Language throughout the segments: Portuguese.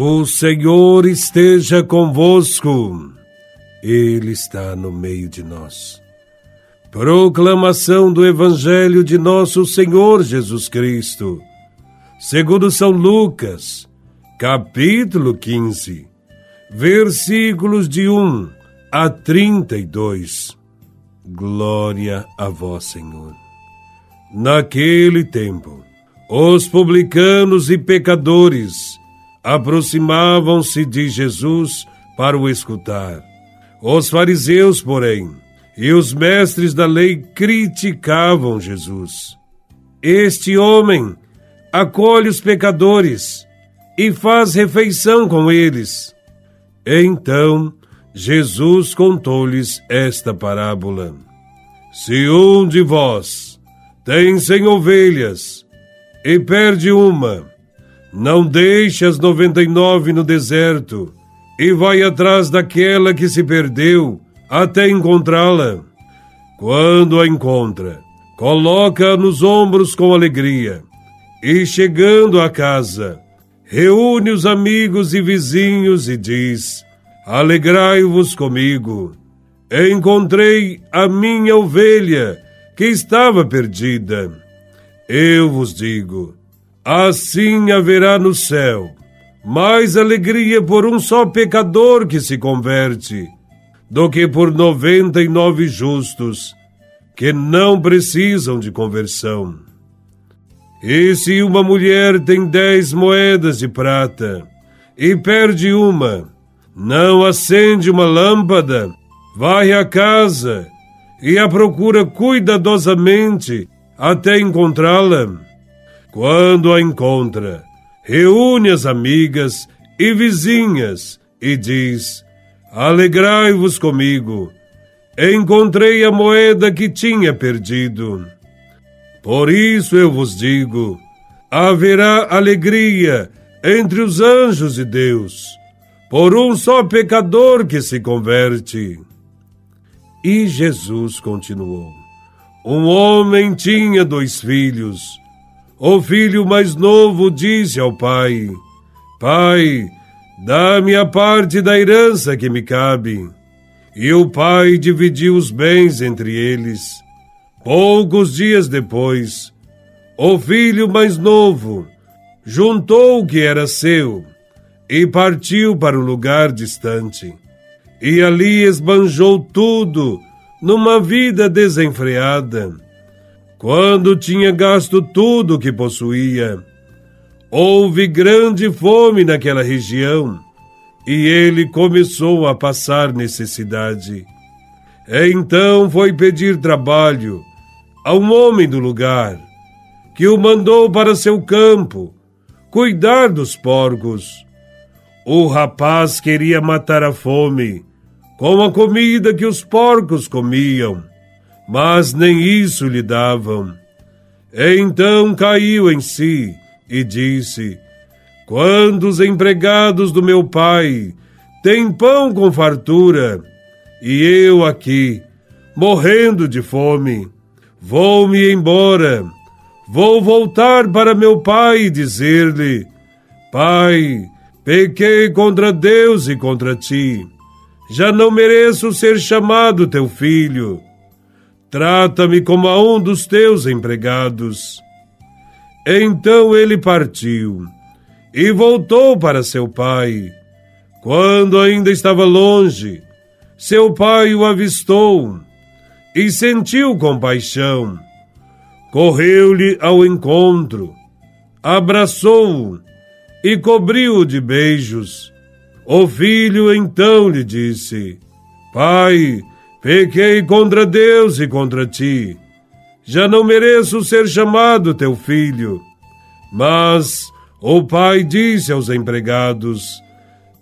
O Senhor esteja convosco, Ele está no meio de nós. Proclamação do Evangelho de Nosso Senhor Jesus Cristo, segundo São Lucas, capítulo 15, versículos de 1 a 32. Glória a Vós, Senhor. Naquele tempo, os publicanos e pecadores aproximavam-se de Jesus para o escutar. Os fariseus, porém, e os mestres da lei criticavam Jesus. Este homem acolhe os pecadores e faz refeição com eles. Então Jesus contou-lhes esta parábola: Se um de vós tem cem ovelhas e perde uma, não deixe as noventa e nove no deserto e vai atrás daquela que se perdeu até encontrá-la. Quando a encontra, coloca-a nos ombros com alegria e, chegando à casa, reúne os amigos e vizinhos e diz: Alegrai-vos comigo. Encontrei a minha ovelha que estava perdida. Eu vos digo: Assim haverá no céu mais alegria por um só pecador que se converte do que por noventa e nove justos que não precisam de conversão. E se uma mulher tem dez moedas de prata e perde uma, não acende uma lâmpada, vai à casa e a procura cuidadosamente até encontrá-la. Quando a encontra, reúne as amigas e vizinhas e diz: Alegrai-vos comigo, encontrei a moeda que tinha perdido. Por isso eu vos digo: haverá alegria entre os anjos de Deus, por um só pecador que se converte. E Jesus continuou: Um homem tinha dois filhos. O filho mais novo disse ao pai: Pai, dá-me a parte da herança que me cabe. E o pai dividiu os bens entre eles. Poucos dias depois, o filho mais novo juntou o que era seu e partiu para um lugar distante. E ali esbanjou tudo numa vida desenfreada quando tinha gasto tudo o que possuía, houve grande fome naquela região e ele começou a passar necessidade. Então foi pedir trabalho a um homem do lugar, que o mandou para seu campo cuidar dos porcos. O rapaz queria matar a fome com a comida que os porcos comiam mas nem isso lhe davam. Então caiu em si e disse: Quando os empregados do meu pai têm pão com fartura, e eu aqui, morrendo de fome, vou-me embora, vou voltar para meu pai e dizer-lhe: Pai, pequei contra Deus e contra ti. Já não mereço ser chamado teu filho Trata-me como a um dos teus empregados. Então ele partiu e voltou para seu pai. Quando ainda estava longe, seu pai o avistou e sentiu compaixão. Correu-lhe ao encontro, abraçou-o e cobriu-o de beijos. O filho então lhe disse: Pai, Pequei contra Deus e contra ti. Já não mereço ser chamado teu filho. Mas o pai disse aos empregados: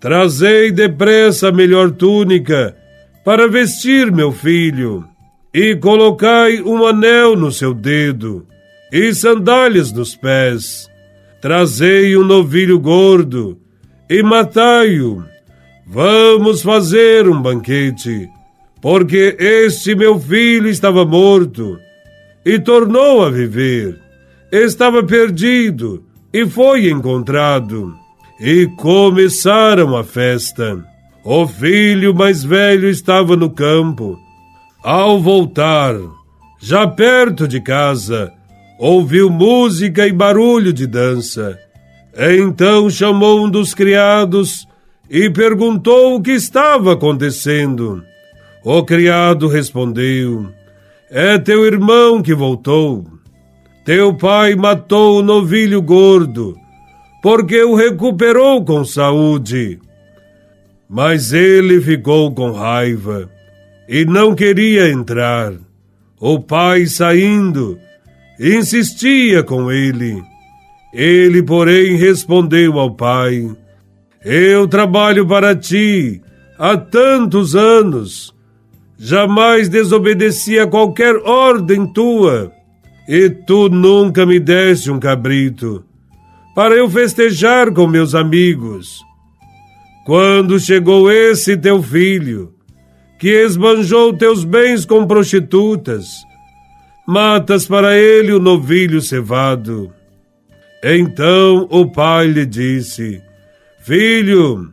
Trazei depressa a melhor túnica para vestir meu filho, e colocai um anel no seu dedo e sandálias nos pés. Trazei um novilho gordo e matai-o. Vamos fazer um banquete porque este meu filho estava morto e tornou a viver, estava perdido e foi encontrado. e começaram a festa. O filho mais velho estava no campo. Ao voltar, já perto de casa, ouviu música e barulho de dança. Então chamou um dos criados e perguntou o que estava acontecendo. O criado respondeu: É teu irmão que voltou. Teu pai matou o novilho gordo, porque o recuperou com saúde. Mas ele ficou com raiva e não queria entrar. O pai, saindo, insistia com ele. Ele, porém, respondeu ao pai: Eu trabalho para ti há tantos anos. Jamais desobedeci a qualquer ordem tua, e tu nunca me deste um cabrito para eu festejar com meus amigos. Quando chegou esse teu filho, que esbanjou teus bens com prostitutas, matas para ele o novilho cevado. Então o pai lhe disse: Filho,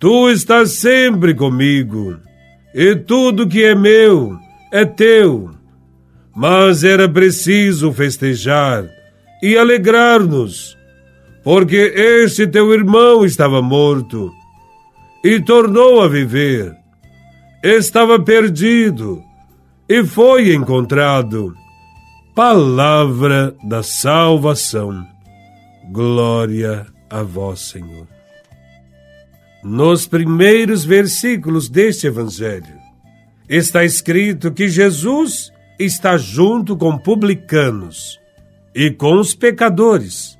tu estás sempre comigo, e tudo que é meu é teu. Mas era preciso festejar e alegrar-nos, porque este teu irmão estava morto e tornou a viver estava perdido e foi encontrado. Palavra da salvação. Glória a vós, Senhor. Nos primeiros versículos deste evangelho está escrito que Jesus está junto com publicanos e com os pecadores.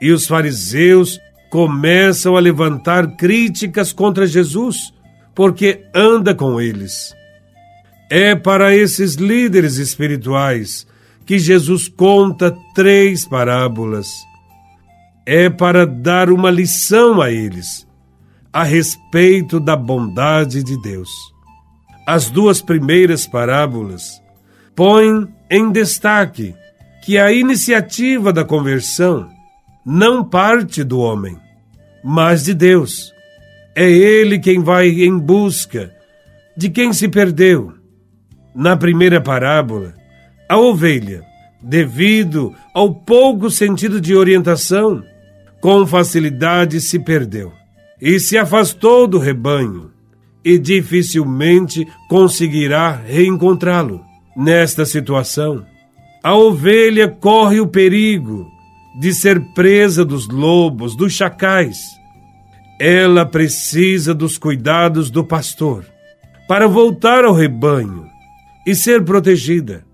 E os fariseus começam a levantar críticas contra Jesus porque anda com eles. É para esses líderes espirituais que Jesus conta três parábolas. É para dar uma lição a eles a respeito da bondade de Deus. As duas primeiras parábolas põem em destaque que a iniciativa da conversão não parte do homem, mas de Deus. É ele quem vai em busca de quem se perdeu. Na primeira parábola, a ovelha, devido ao pouco sentido de orientação, com facilidade se perdeu e se afastou do rebanho e dificilmente conseguirá reencontrá-lo. Nesta situação, a ovelha corre o perigo de ser presa dos lobos, dos chacais ela precisa dos cuidados do pastor para voltar ao rebanho e ser protegida.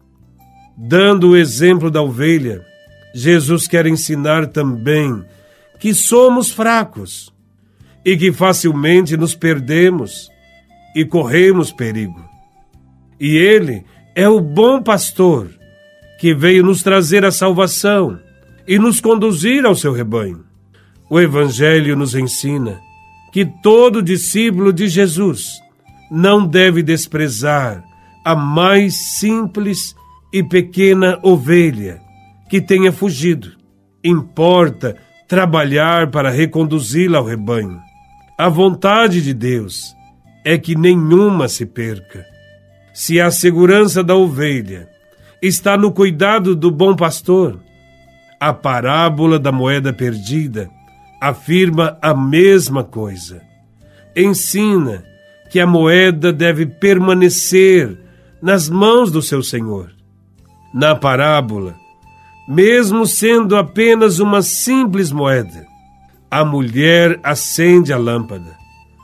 Dando o exemplo da ovelha, Jesus quer ensinar também que somos fracos e que facilmente nos perdemos e corremos perigo. E Ele é o bom pastor que veio nos trazer a salvação e nos conduzir ao seu rebanho. O Evangelho nos ensina que todo discípulo de Jesus não deve desprezar a mais simples e pequena ovelha que tenha fugido. Importa trabalhar para reconduzi-la ao rebanho. A vontade de Deus é que nenhuma se perca. Se a segurança da ovelha está no cuidado do bom pastor, a parábola da moeda perdida afirma a mesma coisa. Ensina que a moeda deve permanecer nas mãos do seu senhor. Na parábola, mesmo sendo apenas uma simples moeda, a mulher acende a lâmpada,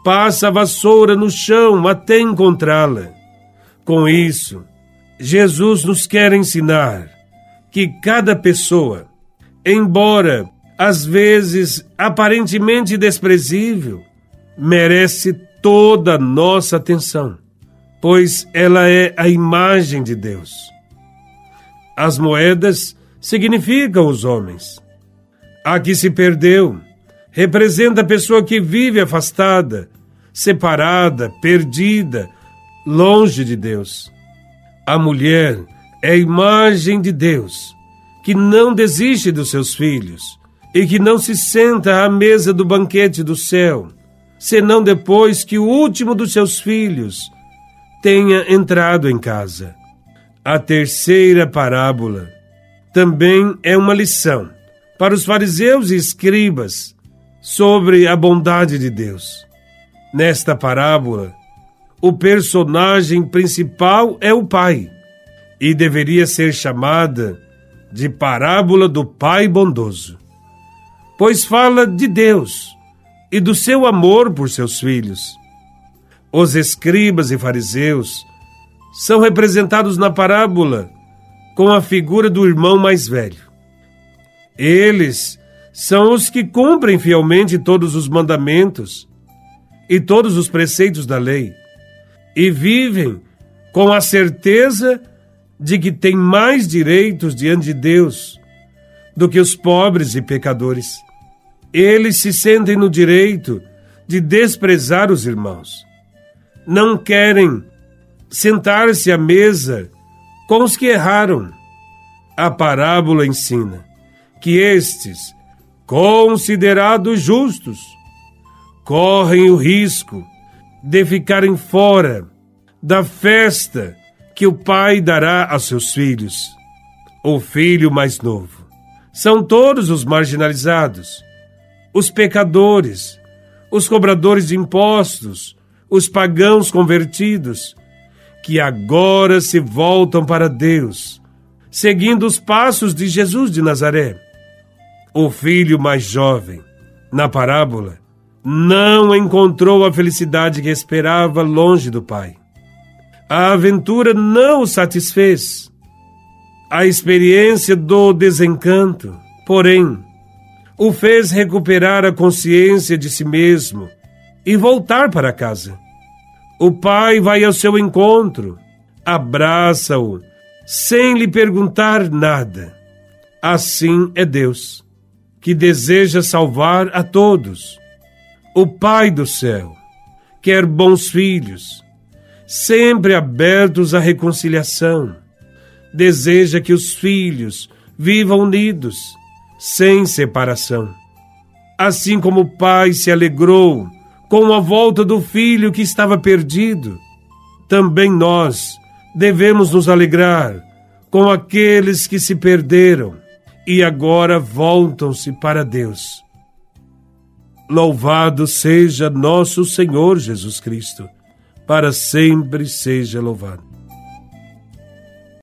passa a vassoura no chão até encontrá-la. Com isso, Jesus nos quer ensinar que cada pessoa, embora às vezes aparentemente desprezível, merece toda a nossa atenção, pois ela é a imagem de Deus. As moedas significam os homens. A que se perdeu representa a pessoa que vive afastada, separada, perdida, longe de Deus. A mulher é a imagem de Deus, que não desiste dos seus filhos e que não se senta à mesa do banquete do céu, senão depois que o último dos seus filhos tenha entrado em casa. A terceira parábola também é uma lição para os fariseus e escribas sobre a bondade de Deus. Nesta parábola, o personagem principal é o pai e deveria ser chamada de parábola do pai bondoso pois fala de Deus e do seu amor por seus filhos. Os escribas e fariseus são representados na parábola com a figura do irmão mais velho. Eles são os que cumprem fielmente todos os mandamentos e todos os preceitos da lei e vivem com a certeza de que têm mais direitos diante de Deus do que os pobres e pecadores. Eles se sentem no direito de desprezar os irmãos. Não querem sentar-se à mesa com os que erraram. A parábola ensina que estes, considerados justos, correm o risco de ficarem fora da festa que o pai dará a seus filhos. O filho mais novo. São todos os marginalizados os pecadores, os cobradores de impostos, os pagãos convertidos, que agora se voltam para Deus, seguindo os passos de Jesus de Nazaré. O filho mais jovem, na parábola, não encontrou a felicidade que esperava longe do pai. A aventura não o satisfez. A experiência do desencanto, porém, o fez recuperar a consciência de si mesmo e voltar para casa. O pai vai ao seu encontro, abraça-o, sem lhe perguntar nada. Assim é Deus, que deseja salvar a todos. O Pai do céu quer bons filhos, sempre abertos à reconciliação. Deseja que os filhos vivam unidos sem separação. Assim como o pai se alegrou com a volta do filho que estava perdido, também nós devemos nos alegrar com aqueles que se perderam e agora voltam-se para Deus. Louvado seja nosso Senhor Jesus Cristo, para sempre seja louvado.